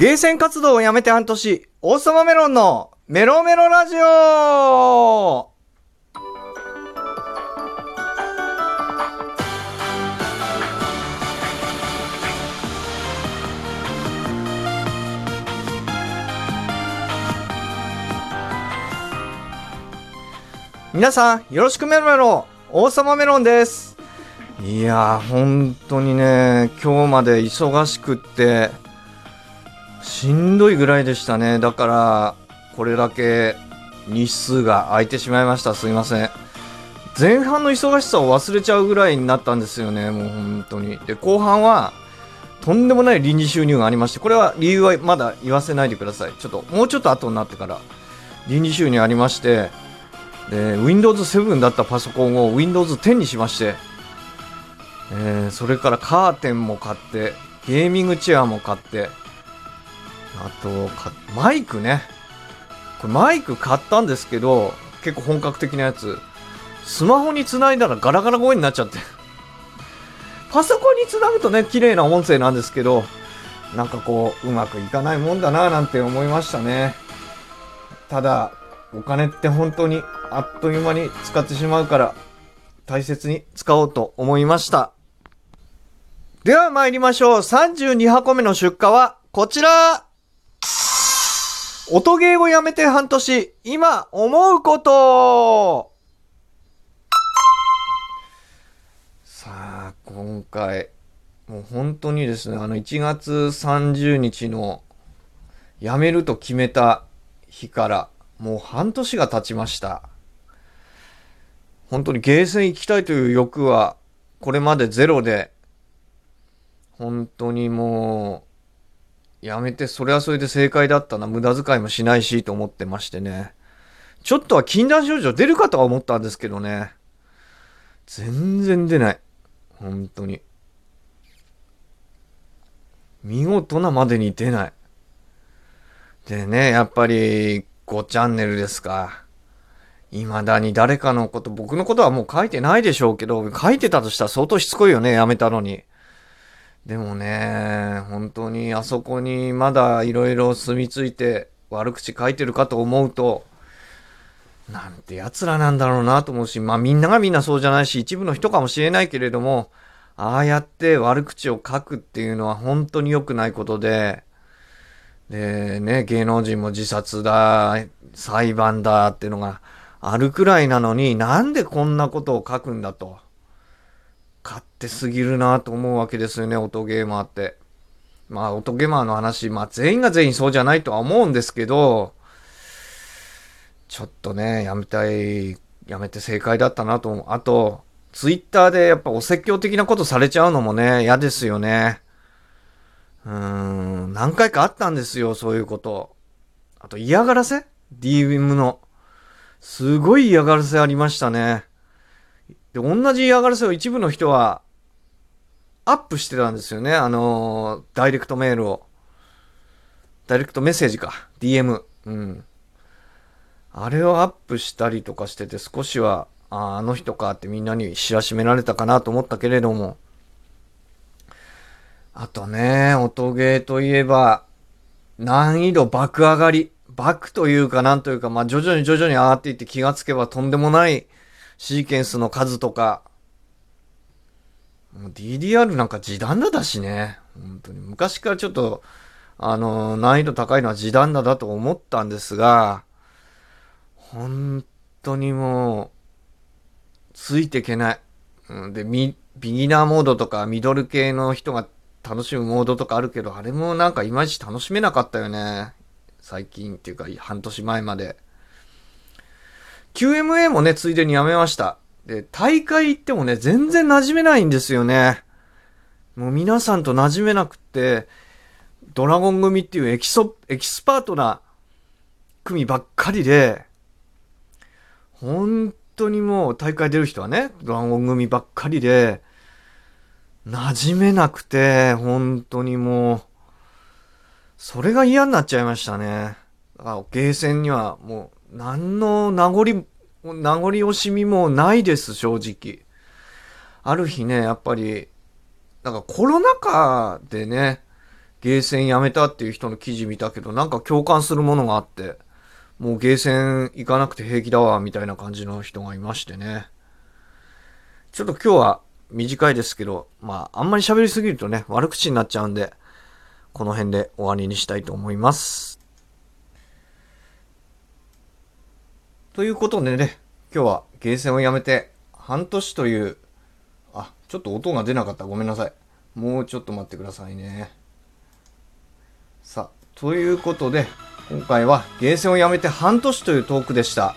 ゲーセン活動をやめて半年、王様メロンのメロメロラジオ。皆さん、よろしくメロメロ。王様メロンです。いやー、本当にね、今日まで忙しくって、しんどいぐらいでしたね。だから、これだけ日数が空いてしまいました。すいません。前半の忙しさを忘れちゃうぐらいになったんですよね。もう本当に。で、後半は、とんでもない臨時収入がありまして、これは理由はまだ言わせないでください。ちょっと、もうちょっと後になってから、臨時収入ありまして、で、Windows 7だったパソコンを Windows 10にしまして、えーそれからカーテンも買って、ゲーミングチェアも買って、あと、マイクね。これマイク買ったんですけど、結構本格的なやつ。スマホにつないだらガラガラ声になっちゃって。パソコンにつなぐとね、綺麗な音声なんですけど、なんかこう、うまくいかないもんだなぁなんて思いましたね。ただ、お金って本当にあっという間に使ってしまうから、大切に使おうと思いました。では参りましょう。32箱目の出荷はこちら音ゲーをやめて半年、今思うことさあ、今回、もう本当にですね、あの1月30日の辞めると決めた日から、もう半年が経ちました。本当にゲーセン行きたいという欲は、これまでゼロで、本当にもう、やめて、それはそれで正解だったな、無駄遣いもしないし、と思ってましてね。ちょっとは禁断症状出るかとは思ったんですけどね。全然出ない。本当に。見事なまでに出ない。でね、やっぱり、5チャンネルですか。未だに誰かのこと、僕のことはもう書いてないでしょうけど、書いてたとしたら相当しつこいよね、やめたのに。でもね、本当にあそこにまだいろいろ住み着いて悪口書いてるかと思うと、なんて奴らなんだろうなと思うし、まあみんながみんなそうじゃないし、一部の人かもしれないけれども、ああやって悪口を書くっていうのは本当に良くないことで、でね、芸能人も自殺だ、裁判だっていうのがあるくらいなのになんでこんなことを書くんだと。勝手すぎるなと思うわけですよね、音ゲーマーって。まあ、音ゲーマーの話、まあ全員が全員そうじゃないとは思うんですけど、ちょっとね、やめたい、やめて正解だったなと思う。あと、ツイッターでやっぱお説教的なことされちゃうのもね、嫌ですよね。うーん、何回かあったんですよ、そういうこと。あと嫌がらせ ?DM の。すごい嫌がらせありましたね。で、同じ嫌がらせを一部の人は、アップしてたんですよね。あのーダイレクトメールを。ダイレクトメッセージか。DM。うん。あれをアップしたりとかしてて少しは、ああの人かってみんなに知らしめられたかなと思ったけれども。あとね、音ゲーといえば、難易度爆上がり。爆というかなんというか、まあ徐々に徐々に上がっていって気がつけばとんでもないシーケンスの数とか、DDR なんか時短だだしね。本当に。昔からちょっと、あの、難易度高いのは時短だだと思ったんですが、本当にもう、ついていけない。で、ビギナーモードとかミドル系の人が楽しむモードとかあるけど、あれもなんかいまいち楽しめなかったよね。最近っていうか、半年前まで。QMA もね、ついでにやめました。で、大会行ってもね、全然馴染めないんですよね。もう皆さんと馴染めなくって、ドラゴン組っていうエキソ、エキスパートな組ばっかりで、本当にもう大会出る人はね、ドラゴン組ばっかりで、馴染めなくて、本当にもう、それが嫌になっちゃいましたね。だからゲーセンにはもう、何の名残、名残惜しみもないです、正直。ある日ね、やっぱり、なんかコロナ禍でね、ゲーセン辞めたっていう人の記事見たけど、なんか共感するものがあって、もうゲーセン行かなくて平気だわ、みたいな感じの人がいましてね。ちょっと今日は短いですけど、まあ、あんまり喋りすぎるとね、悪口になっちゃうんで、この辺で終わりにしたいと思います。ということでね、今日はゲーセンをやめて半年という、あ、ちょっと音が出なかった。ごめんなさい。もうちょっと待ってくださいね。さあ、ということで、今回はゲーセンをやめて半年というトークでした。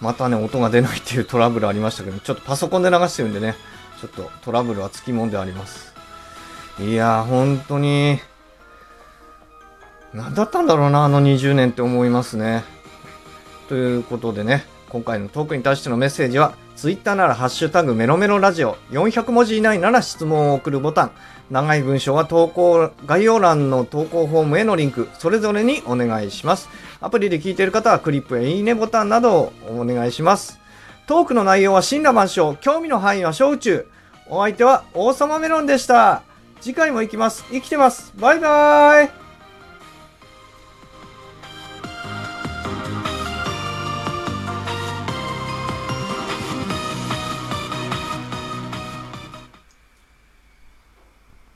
またね、音が出ないっていうトラブルありましたけど、ちょっとパソコンで流してるんでね、ちょっとトラブルはつきもんであります。いやー、本当に、何だったんだろうな、あの20年って思いますね。ということでね、今回のトークに対してのメッセージは、Twitter ならハッシュタグメロメロラジオ、400文字以内なら質問を送るボタン、長い文章は投稿、概要欄の投稿フォームへのリンク、それぞれにお願いします。アプリで聞いている方はクリップやいいねボタンなどをお願いします。トークの内容は神羅万象、興味の範囲は小宇宙。お相手は王様メロンでした。次回も行きます。生きてます。バイバーイ